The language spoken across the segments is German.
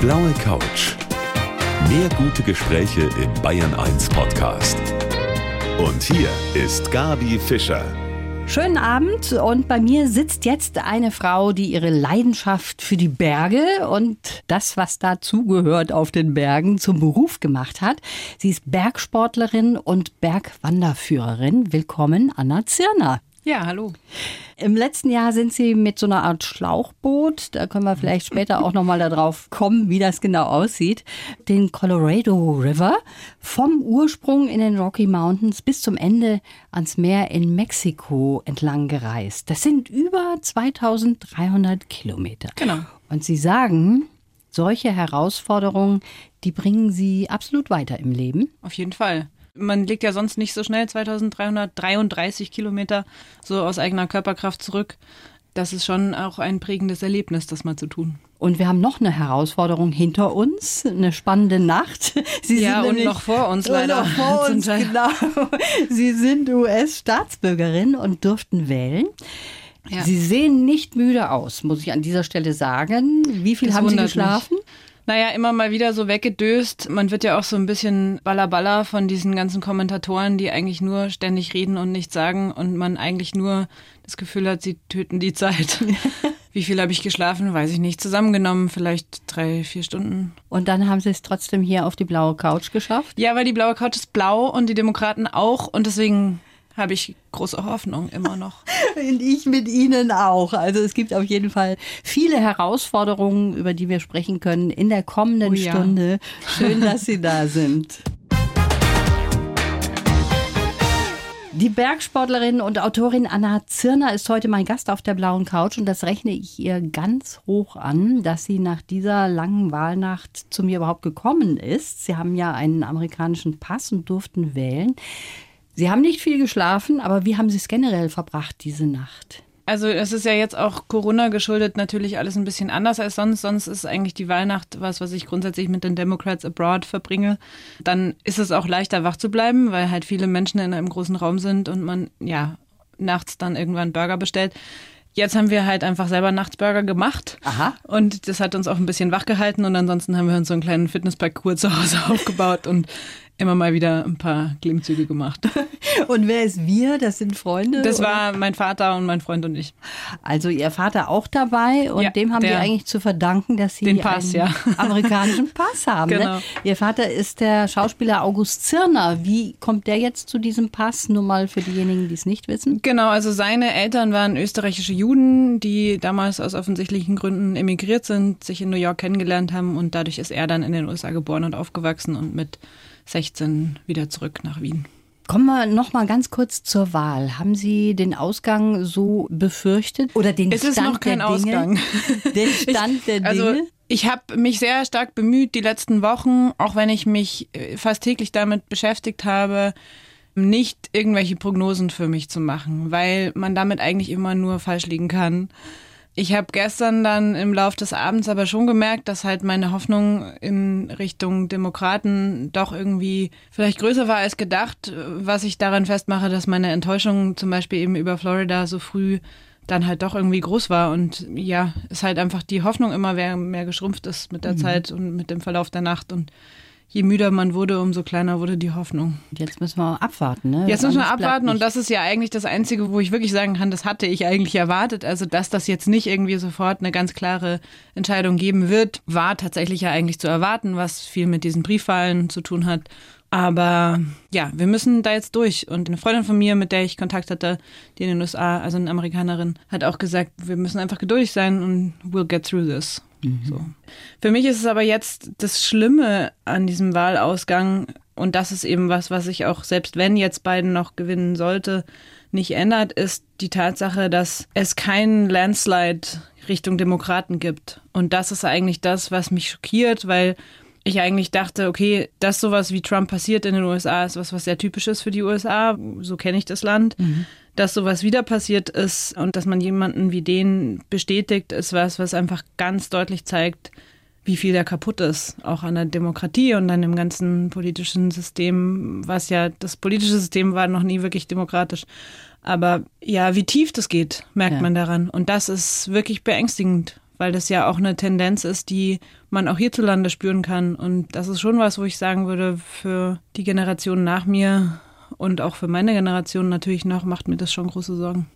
blaue Couch. Mehr gute Gespräche im Bayern 1 Podcast. Und hier ist Gabi Fischer. Schönen Abend und bei mir sitzt jetzt eine Frau, die ihre Leidenschaft für die Berge und das, was dazugehört auf den Bergen, zum Beruf gemacht hat. Sie ist Bergsportlerin und Bergwanderführerin. Willkommen, Anna Zirner. Ja, hallo. Im letzten Jahr sind Sie mit so einer Art Schlauchboot, da können wir vielleicht später auch nochmal darauf kommen, wie das genau aussieht, den Colorado River vom Ursprung in den Rocky Mountains bis zum Ende ans Meer in Mexiko entlang gereist. Das sind über 2300 Kilometer. Genau. Und Sie sagen, solche Herausforderungen, die bringen Sie absolut weiter im Leben. Auf jeden Fall. Man legt ja sonst nicht so schnell 2333 Kilometer so aus eigener Körperkraft zurück. Das ist schon auch ein prägendes Erlebnis, das mal zu tun. Und wir haben noch eine Herausforderung hinter uns, eine spannende Nacht. Sie ja, und noch vor uns leider. Noch vor uns, genau. Sie sind US-Staatsbürgerin und durften wählen. Ja. Sie sehen nicht müde aus, muss ich an dieser Stelle sagen. Wie viel das haben Sie geschlafen? Mich naja, immer mal wieder so weggedöst. Man wird ja auch so ein bisschen ballerballer von diesen ganzen Kommentatoren, die eigentlich nur ständig reden und nichts sagen und man eigentlich nur das Gefühl hat, sie töten die Zeit. Wie viel habe ich geschlafen? Weiß ich nicht. Zusammengenommen vielleicht drei, vier Stunden. Und dann haben Sie es trotzdem hier auf die blaue Couch geschafft? Ja, weil die blaue Couch ist blau und die Demokraten auch und deswegen habe ich große Hoffnung immer noch. Und ich mit Ihnen auch. Also es gibt auf jeden Fall viele Herausforderungen, über die wir sprechen können in der kommenden oh ja. Stunde. Schön, dass Sie da sind. Die Bergsportlerin und Autorin Anna Zirner ist heute mein Gast auf der blauen Couch und das rechne ich ihr ganz hoch an, dass sie nach dieser langen Wahlnacht zu mir überhaupt gekommen ist. Sie haben ja einen amerikanischen Pass und durften wählen. Sie haben nicht viel geschlafen, aber wie haben Sie es generell verbracht diese Nacht? Also es ist ja jetzt auch Corona geschuldet natürlich alles ein bisschen anders als sonst. Sonst ist eigentlich die Wahlnacht was, was ich grundsätzlich mit den Democrats abroad verbringe. Dann ist es auch leichter wach zu bleiben, weil halt viele Menschen in einem großen Raum sind und man ja nachts dann irgendwann Burger bestellt. Jetzt haben wir halt einfach selber Nachtsburger gemacht. Aha. Und das hat uns auch ein bisschen wach gehalten. Und ansonsten haben wir uns so einen kleinen Fitnessparcours zu Hause aufgebaut und immer mal wieder ein paar Klimmzüge gemacht. Und wer ist wir? Das sind Freunde? Das oder? war mein Vater und mein Freund und ich. Also Ihr Vater auch dabei und ja, dem haben Sie eigentlich zu verdanken, dass Sie den Pass, einen ja. amerikanischen Pass haben. Ne? Genau. Ne? Ihr Vater ist der Schauspieler August Zirner. Wie kommt der jetzt zu diesem Pass? Nur mal für diejenigen, die es nicht wissen. Genau, also seine Eltern waren österreichische Juden, die damals aus offensichtlichen Gründen emigriert sind, sich in New York kennengelernt haben und dadurch ist er dann in den USA geboren und aufgewachsen und mit 16 wieder zurück nach Wien. Kommen wir noch mal ganz kurz zur Wahl. Haben Sie den Ausgang so befürchtet oder den es Stand ist noch kein der Ausgang. Den Stand der also, Dinge? Also ich habe mich sehr stark bemüht die letzten Wochen, auch wenn ich mich äh, fast täglich damit beschäftigt habe, nicht irgendwelche Prognosen für mich zu machen, weil man damit eigentlich immer nur falsch liegen kann. Ich habe gestern dann im Laufe des Abends aber schon gemerkt, dass halt meine Hoffnung in Richtung Demokraten doch irgendwie vielleicht größer war als gedacht, was ich daran festmache, dass meine Enttäuschung zum Beispiel eben über Florida so früh dann halt doch irgendwie groß war. Und ja, es halt einfach die Hoffnung immer mehr, mehr geschrumpft ist mit der mhm. Zeit und mit dem Verlauf der Nacht. Und je müder man wurde, umso kleiner wurde die Hoffnung. Jetzt müssen wir abwarten, ne? Jetzt müssen wir abwarten und das ist ja eigentlich das Einzige, wo ich wirklich sagen kann, das hatte ich eigentlich erwartet. Also, dass das jetzt nicht irgendwie sofort eine ganz klare Entscheidung geben wird, war tatsächlich ja eigentlich zu erwarten, was viel mit diesen Briefwahlen zu tun hat. Aber ja, wir müssen da jetzt durch. Und eine Freundin von mir, mit der ich Kontakt hatte, die in den USA, also eine Amerikanerin, hat auch gesagt, wir müssen einfach geduldig sein und we'll get through this. Mhm. So. Für mich ist es aber jetzt das Schlimme an diesem Wahlausgang, und das ist eben was, was ich auch, selbst wenn jetzt Biden noch gewinnen sollte, nicht ändert, ist die Tatsache, dass es keinen Landslide Richtung Demokraten gibt. Und das ist eigentlich das, was mich schockiert, weil ich eigentlich dachte, okay, dass sowas wie Trump passiert in den USA, ist was, was sehr typisch ist für die USA. So kenne ich das Land. Mhm dass sowas wieder passiert ist und dass man jemanden wie den bestätigt, ist was, was einfach ganz deutlich zeigt, wie viel da kaputt ist, auch an der Demokratie und an dem ganzen politischen System, was ja, das politische System war noch nie wirklich demokratisch. Aber ja, wie tief das geht, merkt ja. man daran. Und das ist wirklich beängstigend, weil das ja auch eine Tendenz ist, die man auch hierzulande spüren kann. Und das ist schon was, wo ich sagen würde, für die Generation nach mir und auch für meine Generation natürlich noch, macht mir das schon große Sorgen.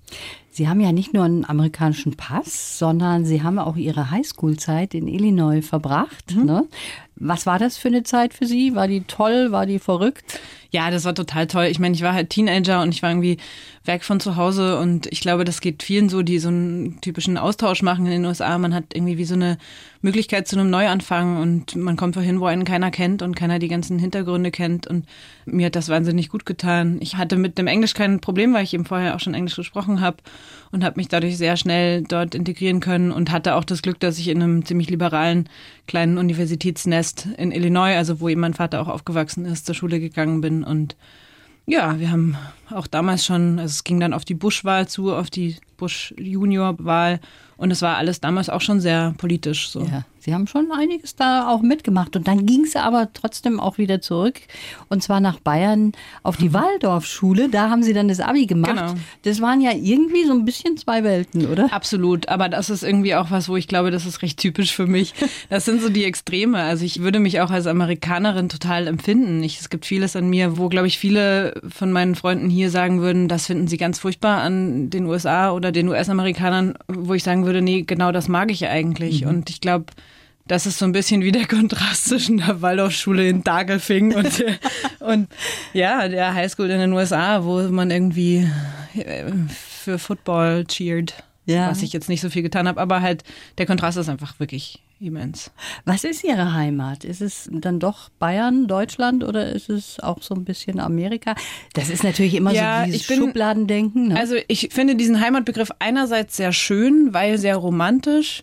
Sie haben ja nicht nur einen amerikanischen Pass, sondern Sie haben auch Ihre Highschool-Zeit in Illinois verbracht. Mhm. Ne? Was war das für eine Zeit für Sie? War die toll? War die verrückt? Ja, das war total toll. Ich meine, ich war halt Teenager und ich war irgendwie weg von zu Hause und ich glaube, das geht vielen so, die so einen typischen Austausch machen in den USA. Man hat irgendwie wie so eine Möglichkeit zu einem Neuanfang und man kommt wohin, wo einen keiner kennt und keiner die ganzen Hintergründe kennt und mir hat das wahnsinnig gut getan. Ich hatte mit dem Englisch kein Problem, weil ich eben vorher auch schon Englisch gesprochen habe und habe mich dadurch sehr schnell dort integrieren können und hatte auch das Glück, dass ich in einem ziemlich liberalen kleinen Universitätsnest in Illinois, also wo eben mein Vater auch aufgewachsen ist, zur Schule gegangen bin. Und ja, wir haben auch damals schon, also es ging dann auf die Bush-Wahl zu, auf die Bush-Junior-Wahl und es war alles damals auch schon sehr politisch so. Ja. Sie haben schon einiges da auch mitgemacht. Und dann ging es aber trotzdem auch wieder zurück. Und zwar nach Bayern auf die mhm. Waldorfschule. Da haben Sie dann das Abi gemacht. Genau. Das waren ja irgendwie so ein bisschen zwei Welten, oder? Absolut. Aber das ist irgendwie auch was, wo ich glaube, das ist recht typisch für mich. Das sind so die Extreme. Also ich würde mich auch als Amerikanerin total empfinden. Ich, es gibt vieles an mir, wo, glaube ich, viele von meinen Freunden hier sagen würden, das finden sie ganz furchtbar an den USA oder den US-Amerikanern, wo ich sagen würde, nee, genau das mag ich eigentlich. Mhm. Und ich glaube, das ist so ein bisschen wie der Kontrast zwischen der Waldorfschule in Dagelfing und, und ja, der Highschool in den USA, wo man irgendwie äh, für Football cheert. Ja. Was ich jetzt nicht so viel getan habe, aber halt der Kontrast ist einfach wirklich immens. Was ist Ihre Heimat? Ist es dann doch Bayern, Deutschland oder ist es auch so ein bisschen Amerika? Das ist natürlich immer ja, so dieses bin, Schubladendenken. Ne? Also ich finde diesen Heimatbegriff einerseits sehr schön, weil sehr romantisch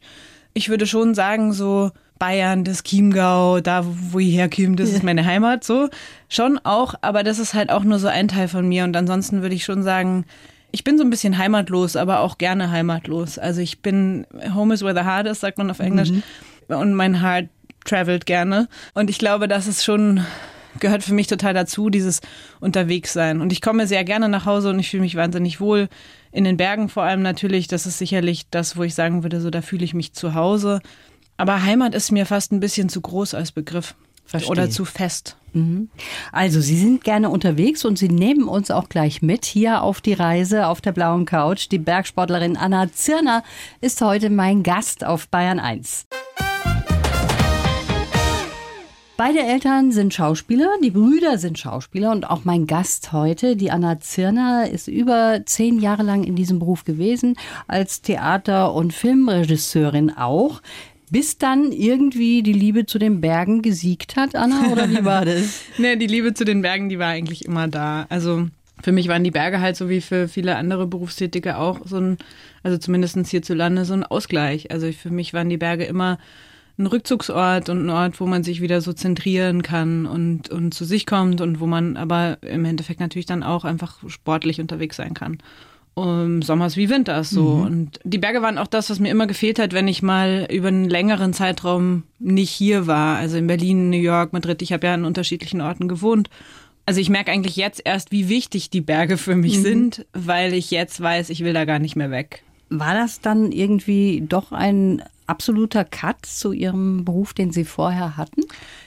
ich würde schon sagen, so Bayern, das Chiemgau, da wo ich herkomme, das ist meine Heimat, so. Schon auch, aber das ist halt auch nur so ein Teil von mir. Und ansonsten würde ich schon sagen, ich bin so ein bisschen heimatlos, aber auch gerne heimatlos. Also ich bin, home is where the heart is, sagt man auf Englisch. Mhm. Und mein Heart travelt gerne. Und ich glaube, das ist schon, gehört für mich total dazu, dieses Unterwegssein. Und ich komme sehr gerne nach Hause und ich fühle mich wahnsinnig wohl in den Bergen vor allem natürlich, das ist sicherlich das, wo ich sagen würde, so da fühle ich mich zu Hause. Aber Heimat ist mir fast ein bisschen zu groß als Begriff. Verstehe. Oder zu fest. Mhm. Also, Sie sind gerne unterwegs und Sie nehmen uns auch gleich mit hier auf die Reise auf der blauen Couch. Die Bergsportlerin Anna Zirner ist heute mein Gast auf Bayern 1. Beide Eltern sind Schauspieler, die Brüder sind Schauspieler und auch mein Gast heute, die Anna Zirner, ist über zehn Jahre lang in diesem Beruf gewesen, als Theater- und Filmregisseurin auch. Bis dann irgendwie die Liebe zu den Bergen gesiegt hat, Anna, oder wie war das? nee, die Liebe zu den Bergen, die war eigentlich immer da. Also für mich waren die Berge halt so wie für viele andere Berufstätige auch so ein, also zumindest hierzulande, so ein Ausgleich. Also für mich waren die Berge immer ein Rückzugsort und ein Ort, wo man sich wieder so zentrieren kann und, und zu sich kommt und wo man aber im Endeffekt natürlich dann auch einfach sportlich unterwegs sein kann. Um, Sommers wie Winters so. Mhm. Und die Berge waren auch das, was mir immer gefehlt hat, wenn ich mal über einen längeren Zeitraum nicht hier war. Also in Berlin, New York, Madrid. Ich habe ja an unterschiedlichen Orten gewohnt. Also ich merke eigentlich jetzt erst, wie wichtig die Berge für mich mhm. sind, weil ich jetzt weiß, ich will da gar nicht mehr weg. War das dann irgendwie doch ein absoluter Cut zu Ihrem Beruf, den Sie vorher hatten?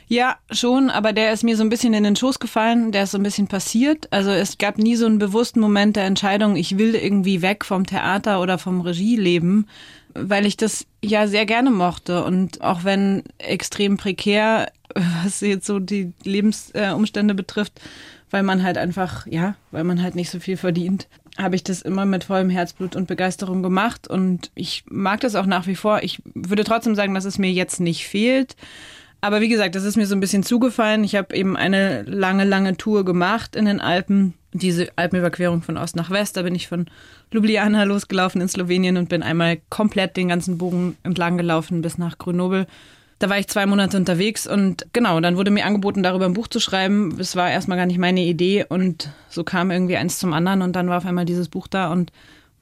Ja, schon, aber der ist mir so ein bisschen in den Schoß gefallen, der ist so ein bisschen passiert. Also es gab nie so einen bewussten Moment der Entscheidung, ich will irgendwie weg vom Theater oder vom Regieleben, weil ich das ja sehr gerne mochte. Und auch wenn extrem prekär, was jetzt so die Lebensumstände betrifft, weil man halt einfach, ja, weil man halt nicht so viel verdient, habe ich das immer mit vollem Herzblut und Begeisterung gemacht und ich mag das auch nach wie vor. Ich würde trotzdem sagen, dass es mir jetzt nicht fehlt. Aber wie gesagt, das ist mir so ein bisschen zugefallen. Ich habe eben eine lange, lange Tour gemacht in den Alpen. Diese Alpenüberquerung von Ost nach West. Da bin ich von Ljubljana losgelaufen in Slowenien und bin einmal komplett den ganzen Bogen entlang gelaufen bis nach Grenoble. Da war ich zwei Monate unterwegs und genau, dann wurde mir angeboten, darüber ein Buch zu schreiben. Es war erstmal gar nicht meine Idee und so kam irgendwie eins zum anderen und dann war auf einmal dieses Buch da und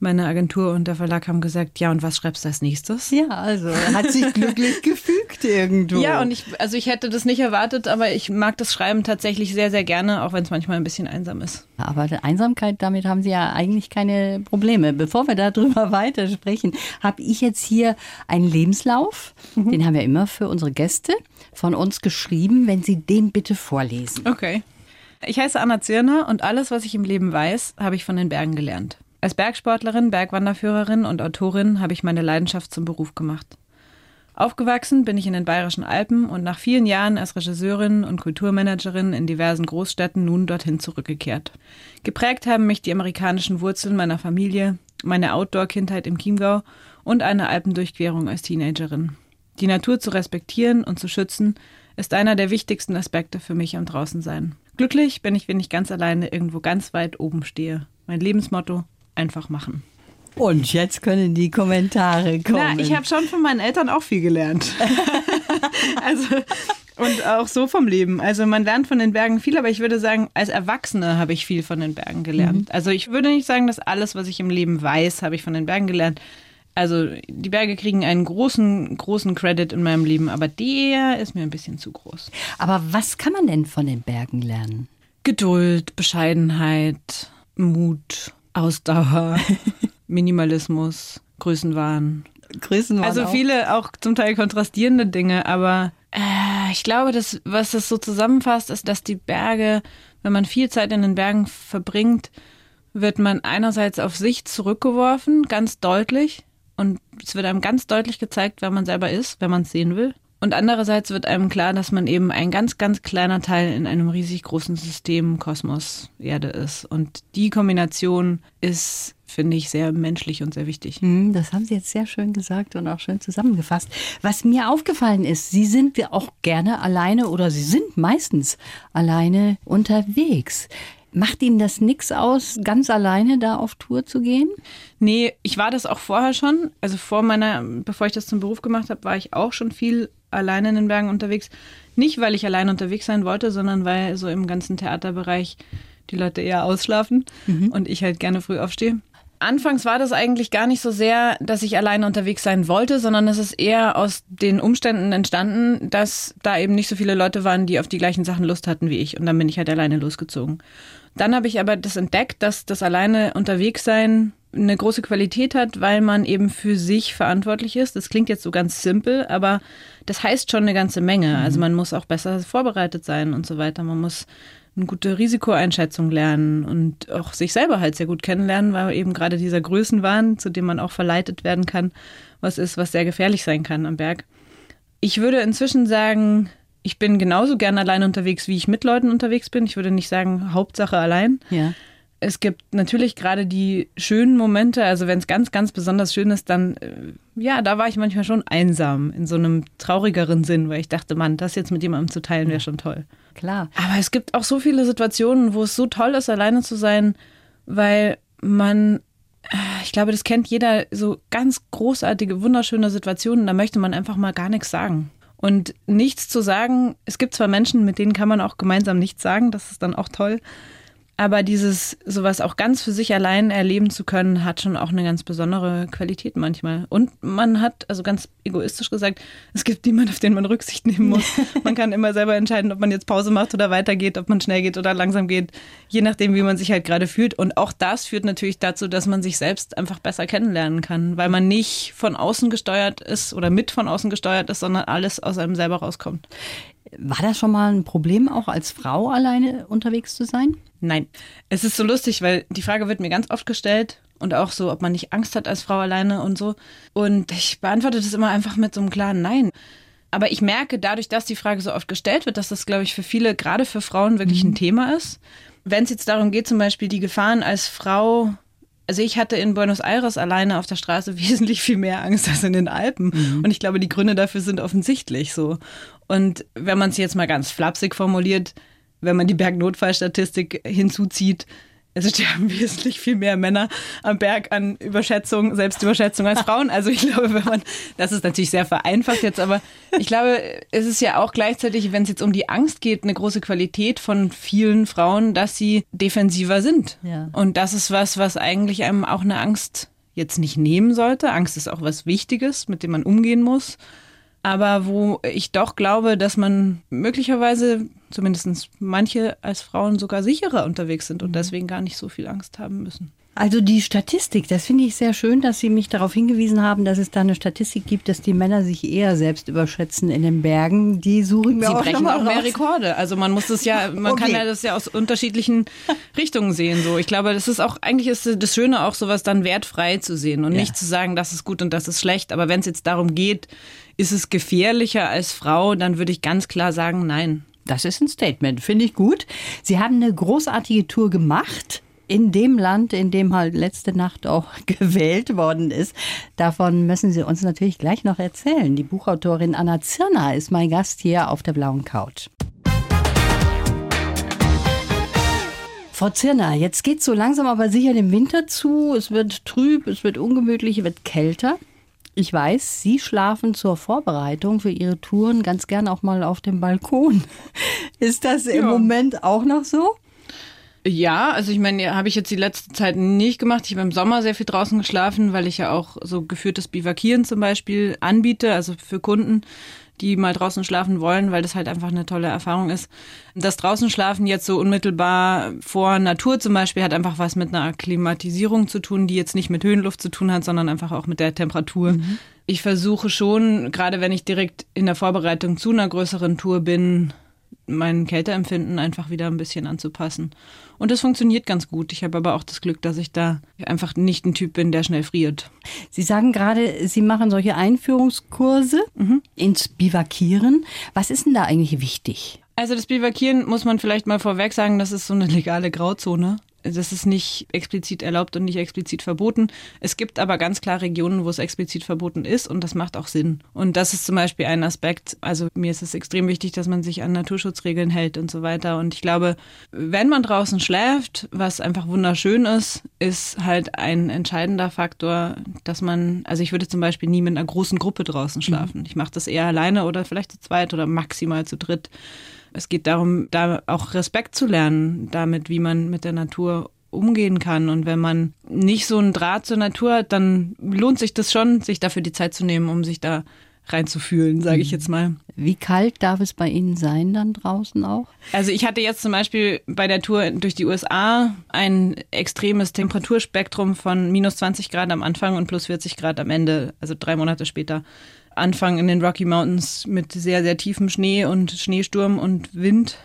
meine Agentur und der Verlag haben gesagt, ja, und was schreibst du als nächstes? Ja, also hat sich glücklich gefügt irgendwo. Ja, und ich, also ich hätte das nicht erwartet, aber ich mag das Schreiben tatsächlich sehr, sehr gerne, auch wenn es manchmal ein bisschen einsam ist. Aber Einsamkeit, damit haben Sie ja eigentlich keine Probleme. Bevor wir darüber weitersprechen, habe ich jetzt hier einen Lebenslauf, mhm. den haben wir immer für unsere Gäste von uns geschrieben, wenn Sie den bitte vorlesen. Okay. Ich heiße Anna Zirner und alles, was ich im Leben weiß, habe ich von den Bergen gelernt. Als Bergsportlerin, Bergwanderführerin und Autorin habe ich meine Leidenschaft zum Beruf gemacht. Aufgewachsen bin ich in den Bayerischen Alpen und nach vielen Jahren als Regisseurin und Kulturmanagerin in diversen Großstädten nun dorthin zurückgekehrt. Geprägt haben mich die amerikanischen Wurzeln meiner Familie, meine Outdoor-Kindheit im Chiemgau und eine Alpendurchquerung als Teenagerin. Die Natur zu respektieren und zu schützen ist einer der wichtigsten Aspekte für mich am Draußensein. Glücklich bin ich, wenn ich ganz alleine irgendwo ganz weit oben stehe. Mein Lebensmotto, einfach machen. Und jetzt können die Kommentare kommen. Na, ich habe schon von meinen Eltern auch viel gelernt. also und auch so vom Leben. Also man lernt von den Bergen viel, aber ich würde sagen, als Erwachsene habe ich viel von den Bergen gelernt. Mhm. Also ich würde nicht sagen, dass alles, was ich im Leben weiß, habe ich von den Bergen gelernt. Also die Berge kriegen einen großen, großen Credit in meinem Leben, aber der ist mir ein bisschen zu groß. Aber was kann man denn von den Bergen lernen? Geduld, Bescheidenheit, Mut, Ausdauer, Minimalismus, Größenwahn. Größenwahn. Also auch. viele auch zum Teil kontrastierende Dinge, aber äh, ich glaube, dass, was das so zusammenfasst, ist, dass die Berge, wenn man viel Zeit in den Bergen verbringt, wird man einerseits auf sich zurückgeworfen, ganz deutlich. Und es wird einem ganz deutlich gezeigt, wer man selber ist, wenn man es sehen will. Und andererseits wird einem klar, dass man eben ein ganz, ganz kleiner Teil in einem riesig großen System Kosmos Erde ist. Und die Kombination ist, finde ich, sehr menschlich und sehr wichtig. Hm, das haben Sie jetzt sehr schön gesagt und auch schön zusammengefasst. Was mir aufgefallen ist, Sie sind auch gerne alleine oder Sie sind meistens alleine unterwegs. Macht Ihnen das nichts aus, ganz alleine da auf Tour zu gehen? Nee, ich war das auch vorher schon. Also vor meiner, bevor ich das zum Beruf gemacht habe, war ich auch schon viel alleine in den Bergen unterwegs. Nicht, weil ich alleine unterwegs sein wollte, sondern weil so im ganzen Theaterbereich die Leute eher ausschlafen mhm. und ich halt gerne früh aufstehe. Anfangs war das eigentlich gar nicht so sehr, dass ich alleine unterwegs sein wollte, sondern es ist eher aus den Umständen entstanden, dass da eben nicht so viele Leute waren, die auf die gleichen Sachen Lust hatten wie ich. Und dann bin ich halt alleine losgezogen. Dann habe ich aber das entdeckt, dass das alleine unterwegs sein eine große Qualität hat, weil man eben für sich verantwortlich ist. Das klingt jetzt so ganz simpel, aber das heißt schon eine ganze Menge. Also mhm. man muss auch besser vorbereitet sein und so weiter. Man muss eine gute Risikoeinschätzung lernen und auch sich selber halt sehr gut kennenlernen, weil eben gerade dieser Größenwahn, zu dem man auch verleitet werden kann, was ist, was sehr gefährlich sein kann am Berg. Ich würde inzwischen sagen, ich bin genauso gern allein unterwegs, wie ich mit Leuten unterwegs bin. Ich würde nicht sagen, Hauptsache allein. Ja. Es gibt natürlich gerade die schönen Momente, also wenn es ganz, ganz besonders schön ist, dann, äh, ja, da war ich manchmal schon einsam, in so einem traurigeren Sinn, weil ich dachte, Mann, das jetzt mit jemandem zu teilen, wäre schon toll. Klar. Aber es gibt auch so viele Situationen, wo es so toll ist, alleine zu sein, weil man äh, ich glaube, das kennt jeder, so ganz großartige, wunderschöne Situationen, da möchte man einfach mal gar nichts sagen. Und nichts zu sagen, es gibt zwar Menschen, mit denen kann man auch gemeinsam nichts sagen, das ist dann auch toll. Aber dieses sowas auch ganz für sich allein erleben zu können, hat schon auch eine ganz besondere Qualität manchmal. Und man hat, also ganz egoistisch gesagt, es gibt niemanden, auf den man Rücksicht nehmen muss. man kann immer selber entscheiden, ob man jetzt Pause macht oder weitergeht, ob man schnell geht oder langsam geht, je nachdem, wie man sich halt gerade fühlt. Und auch das führt natürlich dazu, dass man sich selbst einfach besser kennenlernen kann, weil man nicht von außen gesteuert ist oder mit von außen gesteuert ist, sondern alles aus einem selber rauskommt. War das schon mal ein Problem, auch als Frau alleine unterwegs zu sein? Nein. Es ist so lustig, weil die Frage wird mir ganz oft gestellt und auch so, ob man nicht Angst hat als Frau alleine und so. Und ich beantworte das immer einfach mit so einem klaren Nein. Aber ich merke dadurch, dass die Frage so oft gestellt wird, dass das, glaube ich, für viele, gerade für Frauen, wirklich mhm. ein Thema ist. Wenn es jetzt darum geht, zum Beispiel die Gefahren als Frau also ich hatte in Buenos Aires alleine auf der Straße wesentlich viel mehr Angst als in den Alpen. Mhm. Und ich glaube, die Gründe dafür sind offensichtlich so. Und wenn man es jetzt mal ganz flapsig formuliert, wenn man die Bergnotfallstatistik hinzuzieht, es sterben wesentlich viel mehr Männer am Berg an Überschätzung, Selbstüberschätzung als Frauen. Also ich glaube, wenn man, das ist natürlich sehr vereinfacht jetzt, aber ich glaube, es ist ja auch gleichzeitig, wenn es jetzt um die Angst geht, eine große Qualität von vielen Frauen, dass sie defensiver sind. Ja. Und das ist was, was eigentlich einem auch eine Angst jetzt nicht nehmen sollte. Angst ist auch was Wichtiges, mit dem man umgehen muss. Aber wo ich doch glaube, dass man möglicherweise, zumindest manche als Frauen, sogar sicherer unterwegs sind und deswegen gar nicht so viel Angst haben müssen. Also die Statistik, das finde ich sehr schön, dass Sie mich darauf hingewiesen haben, dass es da eine Statistik gibt, dass die Männer sich eher selbst überschätzen in den Bergen. Die suchen wir Sie auch brechen auch mehr. Rekorde. Also man muss das ja, man kann Okay. ja das ja aus unterschiedlichen Richtungen sehen. So, ich glaube, das ist auch eigentlich ist das Schöne auch sowas dann wertfrei zu sehen und Ja. nicht zu sagen, das ist gut und das ist schlecht. Aber wenn es jetzt darum geht, ist es gefährlicher als Frau, dann würde ich ganz klar sagen, nein. Das ist ein Statement, finde ich gut. Sie haben eine großartige Tour gemacht. In dem Land, in dem halt letzte Nacht auch gewählt worden ist. Davon müssen Sie uns natürlich gleich noch erzählen. Die Buchautorin Anna Zirner ist mein Gast hier auf der blauen Couch. Frau Zirner, jetzt geht so langsam aber sicher dem Winter zu. Es wird trüb, es wird ungemütlich, es wird kälter. Ich weiß, Sie schlafen zur Vorbereitung für Ihre Touren ganz gern auch mal auf dem Balkon. Ist das im Ja. Moment auch noch so? Ja, also ich meine, habe ich jetzt die letzte Zeit nicht gemacht. Ich habe im Sommer sehr viel draußen geschlafen, weil ich ja auch so geführtes Bivakieren zum Beispiel anbiete, also für Kunden, die mal draußen schlafen wollen, weil das halt einfach eine tolle Erfahrung ist. Das draußen schlafen jetzt so unmittelbar vor Natur zum Beispiel hat einfach was mit einer Akklimatisierung zu tun, die jetzt nicht mit Höhenluft zu tun hat, sondern einfach auch mit der Temperatur. Ich versuche schon, gerade wenn ich direkt in der Vorbereitung zu einer größeren Tour bin, mein Kälteempfinden einfach wieder ein bisschen anzupassen. Und das funktioniert ganz gut. Ich habe aber auch das Glück, dass ich da einfach nicht ein Typ bin, der schnell friert. Sie sagen gerade, Sie machen solche Einführungskurse ins Bivakieren. Was ist denn da eigentlich wichtig? Also das Bivakieren muss man vielleicht mal vorweg sagen, das ist so eine legale Grauzone. Das ist nicht explizit erlaubt und nicht explizit verboten. Es gibt aber ganz klar Regionen, wo es explizit verboten ist und das macht auch Sinn. Und das ist zum Beispiel ein Aspekt. Also mir ist es extrem wichtig, dass man sich an Naturschutzregeln hält und so weiter. Und ich glaube, wenn man draußen schläft, was einfach wunderschön ist, ist halt ein entscheidender Faktor, dass man, also ich würde zum Beispiel nie mit einer großen Gruppe draußen schlafen. Ich mache das eher alleine oder vielleicht zu zweit oder maximal zu dritt. Es geht darum, da auch Respekt zu lernen, damit, wie man mit der Natur umgehen kann. Und wenn man nicht so einen Draht zur Natur hat, dann lohnt sich das schon, sich dafür die Zeit zu nehmen, um sich da reinzufühlen, sage ich jetzt mal. Wie kalt darf es bei Ihnen sein dann draußen auch? Also ich hatte jetzt zum Beispiel bei der Tour durch die USA ein extremes Temperaturspektrum von minus 20 Grad am Anfang und plus 40 Grad am Ende, also drei Monate später. Anfang in den Rocky Mountains mit sehr, sehr tiefem Schnee und Schneesturm und Wind.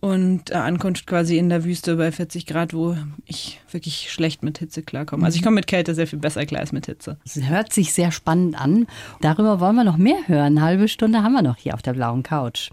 Und äh, Ankunft quasi in der Wüste bei 40 Grad, wo ich wirklich schlecht mit Hitze klarkomme. Also ich komme mit Kälte sehr viel besser klar als mit Hitze. Es hört sich sehr spannend an. Darüber wollen wir noch mehr hören. Eine halbe Stunde haben wir noch hier auf der blauen Couch.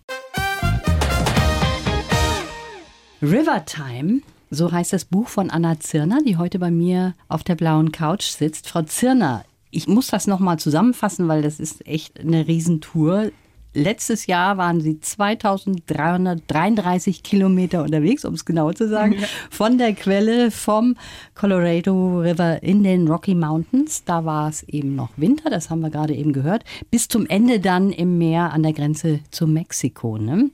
Rivertime, so heißt das Buch von Anna Zirner, die heute bei mir auf der blauen Couch sitzt. Frau Zirner, ich muss das nochmal zusammenfassen, weil das ist echt eine Riesentour. Letztes Jahr waren Sie 2333 Kilometer unterwegs, um es genau zu sagen, von der Quelle vom Colorado River in den Rocky Mountains. Da war es eben noch Winter, das haben wir gerade eben gehört, bis zum Ende dann im Meer an der Grenze zu Mexiko. Ne?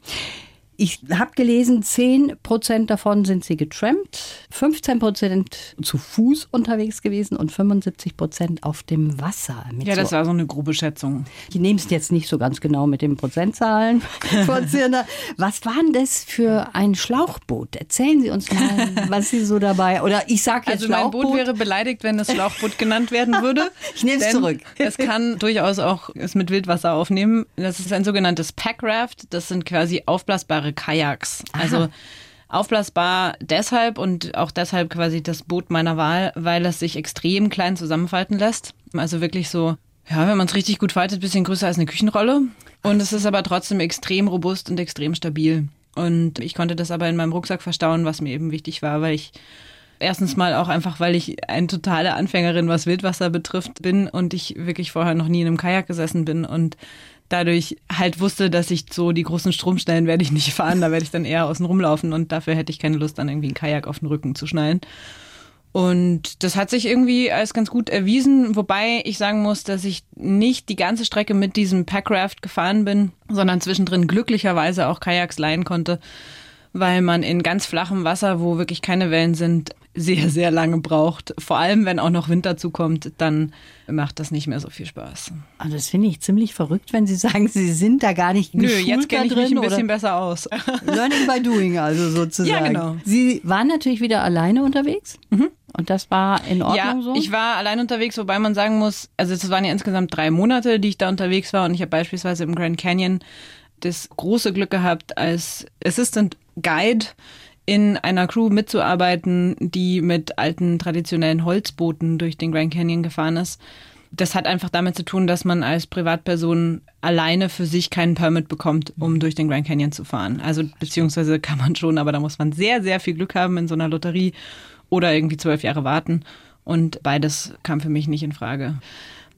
Ich habe gelesen, 10% davon sind sie getrampt, 15% zu Fuß unterwegs gewesen und 75% auf dem Wasser. Ja, so das war so eine grobe Schätzung. ich nehme es jetzt nicht so ganz genau mit den Prozentzahlen von Zirner. Was war denn das für ein Schlauchboot? Erzählen Sie uns mal, was Sie so dabei. Oder ich sage jetzt Also mein Schlauchboot. Boot wäre beleidigt, wenn es Schlauchboot genannt werden würde. Ich nehme es zurück. Es kann durchaus auch es mit Wildwasser aufnehmen. Das ist ein sogenanntes Packraft. Das sind quasi aufblasbare Kajaks. Also aufblasbar deshalb und auch deshalb quasi das Boot meiner Wahl, weil es sich extrem klein zusammenfalten lässt. Also wirklich so, ja, wenn man es richtig gut faltet, bisschen größer als eine Küchenrolle. Und es ist aber trotzdem extrem robust und extrem stabil. Und ich konnte das aber in meinem Rucksack verstauen, was mir eben wichtig war, weil ich Erstens mal auch einfach, weil ich eine totale Anfängerin, was Wildwasser betrifft, bin und ich wirklich vorher noch nie in einem Kajak gesessen bin und dadurch halt wusste, dass ich so die großen Stromstellen werde ich nicht fahren, da werde ich dann eher außen rumlaufen und dafür hätte ich keine Lust, dann irgendwie ein Kajak auf den Rücken zu schnallen. Und das hat sich irgendwie als ganz gut erwiesen, wobei ich sagen muss, dass ich nicht die ganze Strecke mit diesem Packraft gefahren bin, sondern zwischendrin glücklicherweise auch Kajaks leihen konnte, weil man in ganz flachem Wasser, wo wirklich keine Wellen sind, sehr, sehr lange braucht. Vor allem, wenn auch noch Winter zukommt, dann macht das nicht mehr so viel Spaß. Also das finde ich ziemlich verrückt, wenn Sie sagen, Sie sind da gar nicht Nö, jetzt kenne ich mich ein bisschen besser aus. Learning by doing also sozusagen. Ja, genau. Sie waren natürlich wieder alleine unterwegs. Mhm. Und das war in Ordnung ja, so? ich war allein unterwegs, wobei man sagen muss, also es waren ja insgesamt drei Monate, die ich da unterwegs war und ich habe beispielsweise im Grand Canyon das große Glück gehabt, als Assistant Guide in einer Crew mitzuarbeiten, die mit alten traditionellen Holzbooten durch den Grand Canyon gefahren ist. Das hat einfach damit zu tun, dass man als Privatperson alleine für sich keinen Permit bekommt, um durch den Grand Canyon zu fahren. Also beziehungsweise kann man schon, aber da muss man sehr, sehr viel Glück haben in so einer Lotterie oder irgendwie zwölf Jahre warten. Und beides kam für mich nicht in Frage.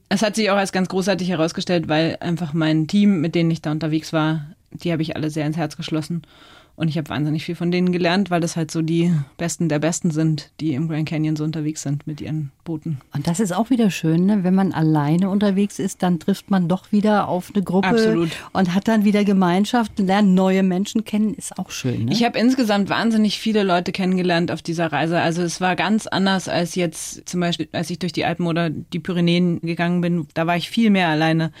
Es hat sich auch als ganz großartig herausgestellt, weil einfach mein Team, mit denen ich da unterwegs war, die habe ich alle sehr ins Herz geschlossen. Und ich habe wahnsinnig viel von denen gelernt, weil das halt so die Besten der Besten sind, die im Grand Canyon so unterwegs sind mit ihren Booten. Und das ist auch wieder schön, ne? wenn man alleine unterwegs ist, dann trifft man doch wieder auf eine Gruppe Absolut. und hat dann wieder Gemeinschaft, lernt neue Menschen kennen, ist auch schön. Ne? Ich habe insgesamt wahnsinnig viele Leute kennengelernt auf dieser Reise. Also es war ganz anders als jetzt zum Beispiel, als ich durch die Alpen oder die Pyrenäen gegangen bin. Da war ich viel mehr alleine.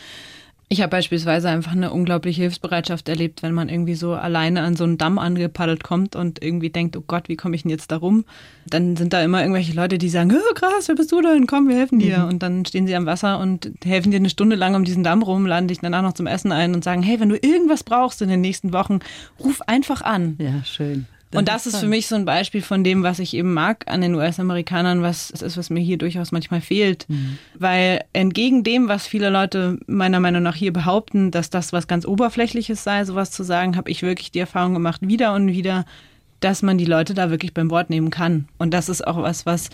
Ich habe beispielsweise einfach eine unglaubliche Hilfsbereitschaft erlebt, wenn man irgendwie so alleine an so einen Damm angepaddelt kommt und irgendwie denkt, oh Gott, wie komme ich denn jetzt da rum? Dann sind da immer irgendwelche Leute, die sagen, oh, krass, wer bist du denn? Komm, wir helfen dir. Mhm. Und dann stehen sie am Wasser und helfen dir eine Stunde lang um diesen Damm rum, laden dich danach noch zum Essen ein und sagen, hey, wenn du irgendwas brauchst in den nächsten Wochen, ruf einfach an. Ja, schön. Und das ist für mich so ein Beispiel von dem, was ich eben mag an den US-Amerikanern, was es ist, was mir hier durchaus manchmal fehlt. Mhm. Weil entgegen dem, was viele Leute meiner Meinung nach hier behaupten, dass das was ganz Oberflächliches sei, sowas zu sagen, habe ich wirklich die Erfahrung gemacht, wieder und wieder, dass man die Leute da wirklich beim Wort nehmen kann. Und das ist auch was, was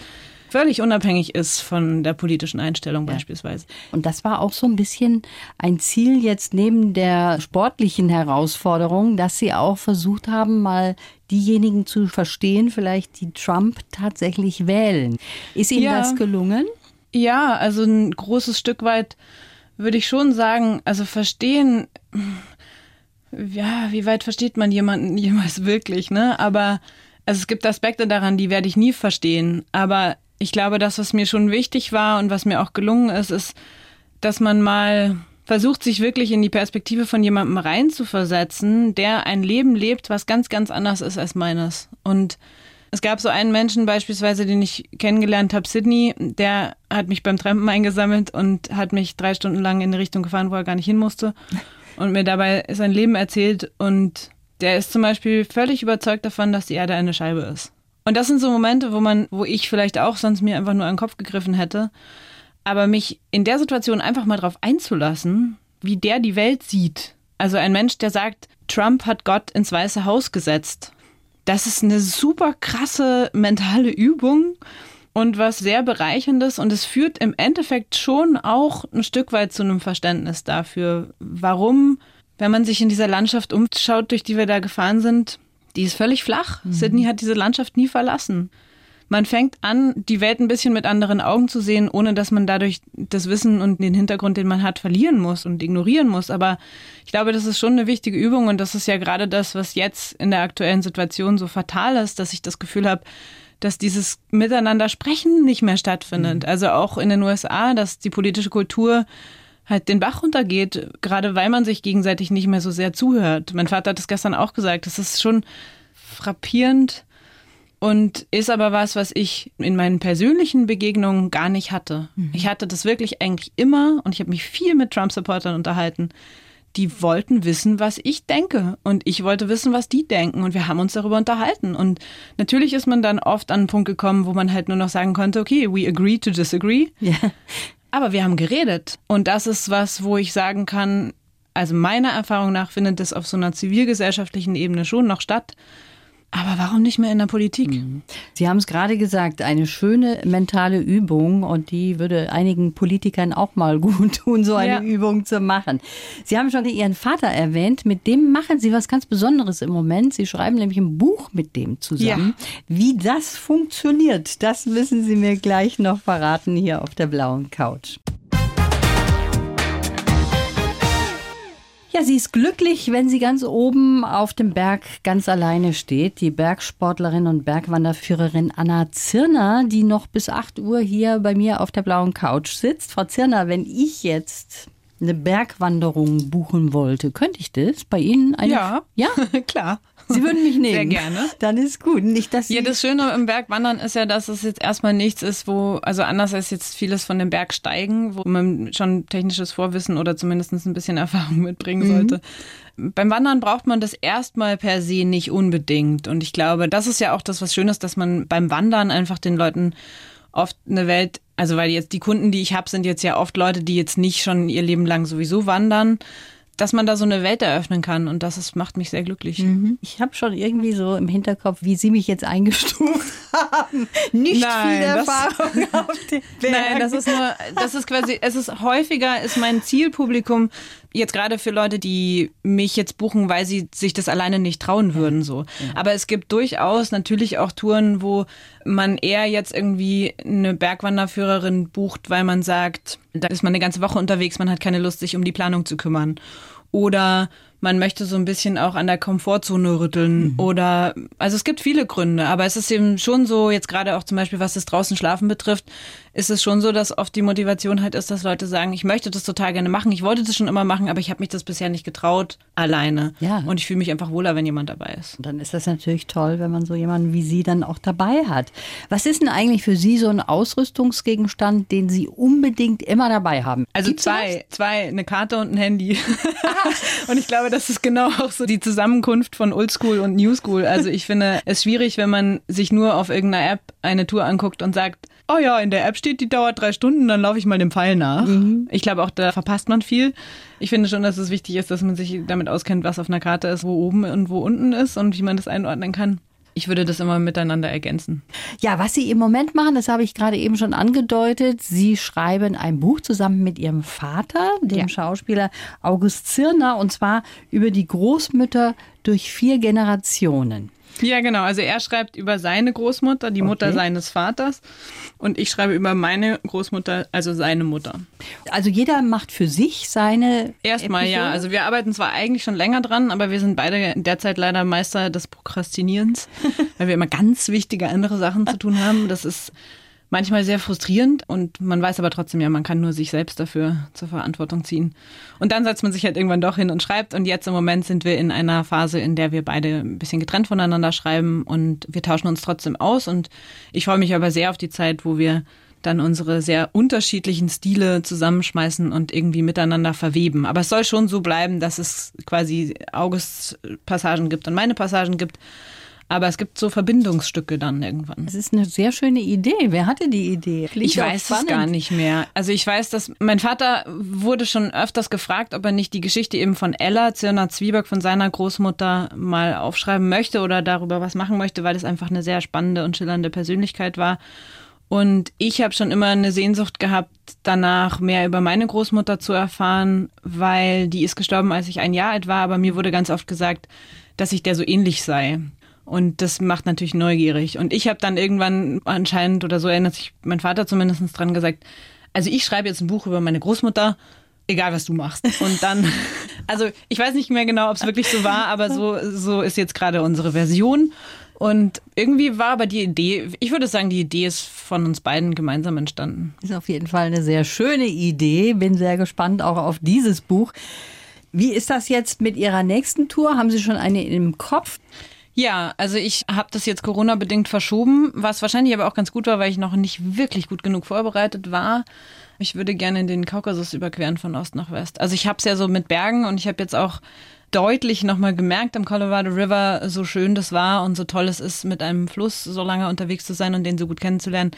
völlig unabhängig ist von der politischen Einstellung ja. beispielsweise. Und das war auch so ein bisschen ein Ziel jetzt neben der sportlichen Herausforderung, dass Sie auch versucht haben, mal diejenigen zu verstehen, vielleicht die Trump tatsächlich wählen. Ist Ihnen ja. das gelungen? Ja, also ein großes Stück weit würde ich schon sagen, also verstehen, ja, wie weit versteht man jemanden jemals wirklich, ne? Aber also es gibt Aspekte daran, die werde ich nie verstehen. Aber ich glaube, das, was mir schon wichtig war und was mir auch gelungen ist, ist, dass man mal versucht, sich wirklich in die Perspektive von jemandem reinzuversetzen, der ein Leben lebt, was ganz, ganz anders ist als meines. Und es gab so einen Menschen beispielsweise, den ich kennengelernt habe, Sydney, der hat mich beim Trampen eingesammelt und hat mich drei Stunden lang in eine Richtung gefahren, wo er gar nicht hin musste und mir dabei sein Leben erzählt und der ist zum Beispiel völlig überzeugt davon, dass die Erde eine Scheibe ist. Und das sind so Momente, wo man, wo ich vielleicht auch sonst mir einfach nur an den Kopf gegriffen hätte. Aber mich in der Situation einfach mal drauf einzulassen, wie der die Welt sieht. Also ein Mensch, der sagt, Trump hat Gott ins Weiße Haus gesetzt. Das ist eine super krasse mentale Übung und was sehr bereicherndes und es führt im Endeffekt schon auch ein Stück weit zu einem Verständnis dafür, warum, wenn man sich in dieser Landschaft umschaut, durch die wir da gefahren sind, die ist völlig flach. Mhm. Sydney hat diese Landschaft nie verlassen. Man fängt an, die Welt ein bisschen mit anderen Augen zu sehen, ohne dass man dadurch das Wissen und den Hintergrund, den man hat, verlieren muss und ignorieren muss. Aber ich glaube, das ist schon eine wichtige Übung und das ist ja gerade das, was jetzt in der aktuellen Situation so fatal ist, dass ich das Gefühl habe, dass dieses Miteinander sprechen nicht mehr stattfindet. Mhm. Also auch in den USA, dass die politische Kultur halt den Bach runtergeht, gerade weil man sich gegenseitig nicht mehr so sehr zuhört. Mein Vater hat es gestern auch gesagt, das ist schon frappierend und ist aber was, was ich in meinen persönlichen Begegnungen gar nicht hatte. Mhm. Ich hatte das wirklich eigentlich immer und ich habe mich viel mit Trump-Supportern unterhalten. Die wollten wissen, was ich denke und ich wollte wissen, was die denken und wir haben uns darüber unterhalten. Und natürlich ist man dann oft an einen Punkt gekommen, wo man halt nur noch sagen konnte, okay, we agree to disagree. Ja. Aber wir haben geredet. Und das ist was, wo ich sagen kann, also meiner Erfahrung nach findet das auf so einer zivilgesellschaftlichen Ebene schon noch statt. Aber warum nicht mehr in der Politik? Mhm. Sie haben es gerade gesagt, eine schöne mentale Übung und die würde einigen Politikern auch mal gut tun, so eine ja. Übung zu machen. Sie haben schon Ihren Vater erwähnt, mit dem machen Sie was ganz Besonderes im Moment. Sie schreiben nämlich ein Buch mit dem zusammen. Ja. Wie das funktioniert, das müssen Sie mir gleich noch verraten hier auf der blauen Couch. Ja, sie ist glücklich, wenn sie ganz oben auf dem Berg ganz alleine steht. Die Bergsportlerin und Bergwanderführerin Anna Zirner, die noch bis 8 Uhr hier bei mir auf der blauen Couch sitzt. Frau Zirner, wenn ich jetzt eine Bergwanderung buchen wollte, könnte ich das bei Ihnen? Eine ja, ja, klar. Sie würden mich nehmen. Sehr gerne. Dann ist gut. Nicht, dass ja, das Schöne im Bergwandern ist ja, dass es jetzt erstmal nichts ist, wo, also anders als jetzt vieles von dem Bergsteigen, wo man schon technisches Vorwissen oder zumindest ein bisschen Erfahrung mitbringen mhm. sollte. Beim Wandern braucht man das erstmal per se nicht unbedingt. Und ich glaube, das ist ja auch das, was schön ist, dass man beim Wandern einfach den Leuten oft eine Welt, also weil jetzt die Kunden, die ich habe, sind jetzt ja oft Leute, die jetzt nicht schon ihr Leben lang sowieso wandern, dass man da so eine Welt eröffnen kann und das ist, macht mich sehr glücklich. Mhm. Ich habe schon irgendwie so im Hinterkopf, wie Sie mich jetzt eingestuft haben. Nicht Nein, viel Erfahrung das, auf dem Berg. Nein, das ist nur, das ist quasi, es ist häufiger, ist mein Zielpublikum jetzt gerade für Leute, die mich jetzt buchen, weil sie sich das alleine nicht trauen würden, so. Aber es gibt durchaus natürlich auch Touren, wo man eher jetzt irgendwie eine Bergwanderführerin bucht, weil man sagt, da ist man eine ganze Woche unterwegs, man hat keine Lust, sich um die Planung zu kümmern. Oder man möchte so ein bisschen auch an der Komfortzone rütteln mhm. oder also es gibt viele Gründe, aber es ist eben schon so, jetzt gerade auch zum Beispiel, was das draußen Schlafen betrifft, ist es schon so, dass oft die Motivation halt ist, dass Leute sagen, ich möchte das total gerne machen, ich wollte das schon immer machen, aber ich habe mich das bisher nicht getraut, alleine. Ja. Und ich fühle mich einfach wohler, wenn jemand dabei ist. Und dann ist das natürlich toll, wenn man so jemanden wie Sie dann auch dabei hat. Was ist denn eigentlich für Sie so ein Ausrüstungsgegenstand, den Sie unbedingt immer dabei haben? Also Gibt's zwei, was? zwei, eine Karte und ein Handy. und ich glaube, glaube, das ist genau auch so die Zusammenkunft von Oldschool und Newschool. Also ich finde es schwierig, wenn man sich nur auf irgendeiner App eine Tour anguckt und sagt, oh ja, in der App steht, die dauert drei Stunden, dann laufe ich mal dem Pfeil nach. Mhm. Ich glaube auch, da verpasst man viel. Ich finde schon, dass es wichtig ist, dass man sich damit auskennt, was auf einer Karte ist, wo oben und wo unten ist und wie man das einordnen kann. Ich würde das immer miteinander ergänzen. Ja, was Sie im Moment machen, das habe ich gerade eben schon angedeutet. Sie schreiben ein Buch zusammen mit Ihrem Vater, dem ja. Schauspieler August Zirner, und zwar über die Großmütter durch vier Generationen. Ja, genau. Also er schreibt über seine Großmutter, die okay. Mutter seines Vaters. Und ich schreibe über meine Großmutter, also seine Mutter. Also jeder macht für sich seine. Erstmal Episode? ja. Also wir arbeiten zwar eigentlich schon länger dran, aber wir sind beide derzeit leider Meister des Prokrastinierens, weil wir immer ganz wichtige andere Sachen zu tun haben. Das ist manchmal sehr frustrierend und man weiß aber trotzdem ja, man kann nur sich selbst dafür zur Verantwortung ziehen. Und dann setzt man sich halt irgendwann doch hin und schreibt und jetzt im Moment sind wir in einer Phase, in der wir beide ein bisschen getrennt voneinander schreiben und wir tauschen uns trotzdem aus und ich freue mich aber sehr auf die Zeit, wo wir dann unsere sehr unterschiedlichen Stile zusammenschmeißen und irgendwie miteinander verweben. Aber es soll schon so bleiben, dass es quasi Augusts Passagen gibt und meine Passagen gibt aber es gibt so Verbindungsstücke dann irgendwann. Es ist eine sehr schöne Idee. Wer hatte die Idee? Klingt ich weiß spannend. es gar nicht mehr. Also ich weiß, dass mein Vater wurde schon öfters gefragt, ob er nicht die Geschichte eben von Ella, Zirna Zwieback, von seiner Großmutter mal aufschreiben möchte oder darüber was machen möchte, weil es einfach eine sehr spannende und schillernde Persönlichkeit war. Und ich habe schon immer eine Sehnsucht gehabt, danach mehr über meine Großmutter zu erfahren, weil die ist gestorben, als ich ein Jahr alt war, aber mir wurde ganz oft gesagt, dass ich der so ähnlich sei. Und das macht natürlich neugierig. Und ich habe dann irgendwann anscheinend, oder so erinnert sich mein Vater zumindest dran gesagt, also ich schreibe jetzt ein Buch über meine Großmutter, egal was du machst. Und dann, also ich weiß nicht mehr genau, ob es wirklich so war, aber so, so ist jetzt gerade unsere Version. Und irgendwie war aber die Idee, ich würde sagen, die Idee ist von uns beiden gemeinsam entstanden. Ist auf jeden Fall eine sehr schöne Idee. Bin sehr gespannt auch auf dieses Buch. Wie ist das jetzt mit Ihrer nächsten Tour? Haben Sie schon eine im Kopf? Ja, also ich habe das jetzt Corona-bedingt verschoben, was wahrscheinlich aber auch ganz gut war, weil ich noch nicht wirklich gut genug vorbereitet war. Ich würde gerne den Kaukasus überqueren von Ost nach West. Also ich habe es ja so mit Bergen und ich habe jetzt auch deutlich nochmal gemerkt am Colorado River, so schön das war und so toll es ist, mit einem Fluss so lange unterwegs zu sein und den so gut kennenzulernen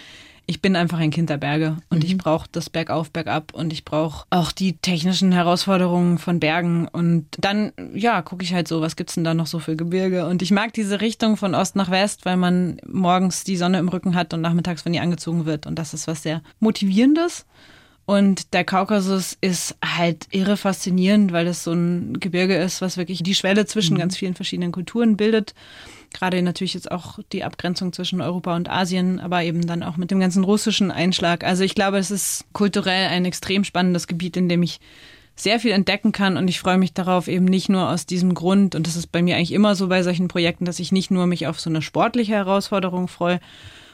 ich bin einfach ein Kind der Berge und mhm. ich brauche das Bergauf, Bergab und ich brauche auch die technischen Herausforderungen von Bergen. Und dann, ja, gucke ich halt so, was gibt's denn da noch so für Gebirge? Und ich mag diese Richtung von Ost nach West, weil man morgens die Sonne im Rücken hat und nachmittags, wenn die angezogen wird. Und das ist was sehr Motivierendes. Und der Kaukasus ist halt irre faszinierend, weil es so ein Gebirge ist, was wirklich die Schwelle zwischen mhm. ganz vielen verschiedenen Kulturen bildet. Gerade natürlich jetzt auch die Abgrenzung zwischen Europa und Asien, aber eben dann auch mit dem ganzen russischen Einschlag. Also ich glaube, es ist kulturell ein extrem spannendes Gebiet, in dem ich sehr viel entdecken kann und ich freue mich darauf eben nicht nur aus diesem Grund und das ist bei mir eigentlich immer so bei solchen Projekten, dass ich nicht nur mich auf so eine sportliche Herausforderung freue,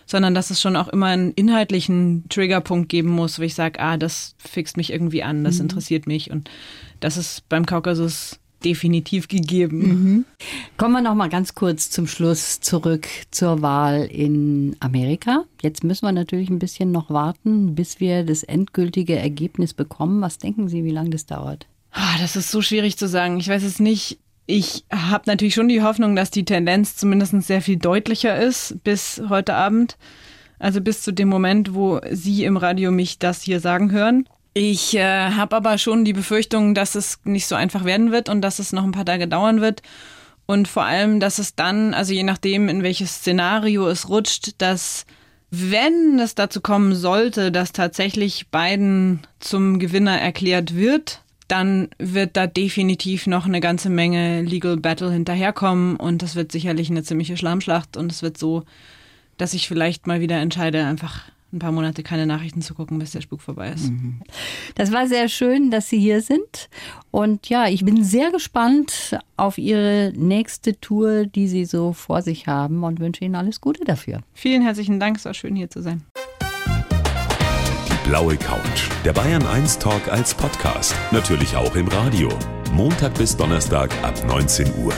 sondern dass es schon auch immer einen inhaltlichen Triggerpunkt geben muss, wo ich sage, ah, das fixt mich irgendwie an, das mhm. interessiert mich und das ist beim Kaukasus definitiv gegeben. Mhm. Kommen wir noch mal ganz kurz zum Schluss zurück zur Wahl in Amerika. Jetzt müssen wir natürlich ein bisschen noch warten, bis wir das endgültige Ergebnis bekommen. Was denken Sie, wie lange das dauert? Ah, das ist so schwierig zu sagen. Ich weiß es nicht. Ich habe natürlich schon die Hoffnung, dass die Tendenz zumindest sehr viel deutlicher ist bis heute Abend. Also bis zu dem Moment, wo Sie im Radio mich das hier sagen hören. Ich äh, habe aber schon die Befürchtung, dass es nicht so einfach werden wird und dass es noch ein paar Tage dauern wird. Und vor allem, dass es dann, also je nachdem, in welches Szenario es rutscht, dass wenn es dazu kommen sollte, dass tatsächlich Biden zum Gewinner erklärt wird, dann wird da definitiv noch eine ganze Menge Legal Battle hinterherkommen und das wird sicherlich eine ziemliche Schlammschlacht und es wird so, dass ich vielleicht mal wieder entscheide, einfach ein paar Monate keine Nachrichten zu gucken, bis der Spuk vorbei ist. Mhm. Das war sehr schön, dass Sie hier sind. Und ja, ich bin sehr gespannt auf Ihre nächste Tour, die Sie so vor sich haben und wünsche Ihnen alles Gute dafür. Vielen herzlichen Dank, es war schön hier zu sein. Die blaue Couch, der Bayern 1 Talk als Podcast, natürlich auch im Radio. Montag bis Donnerstag ab 19 Uhr.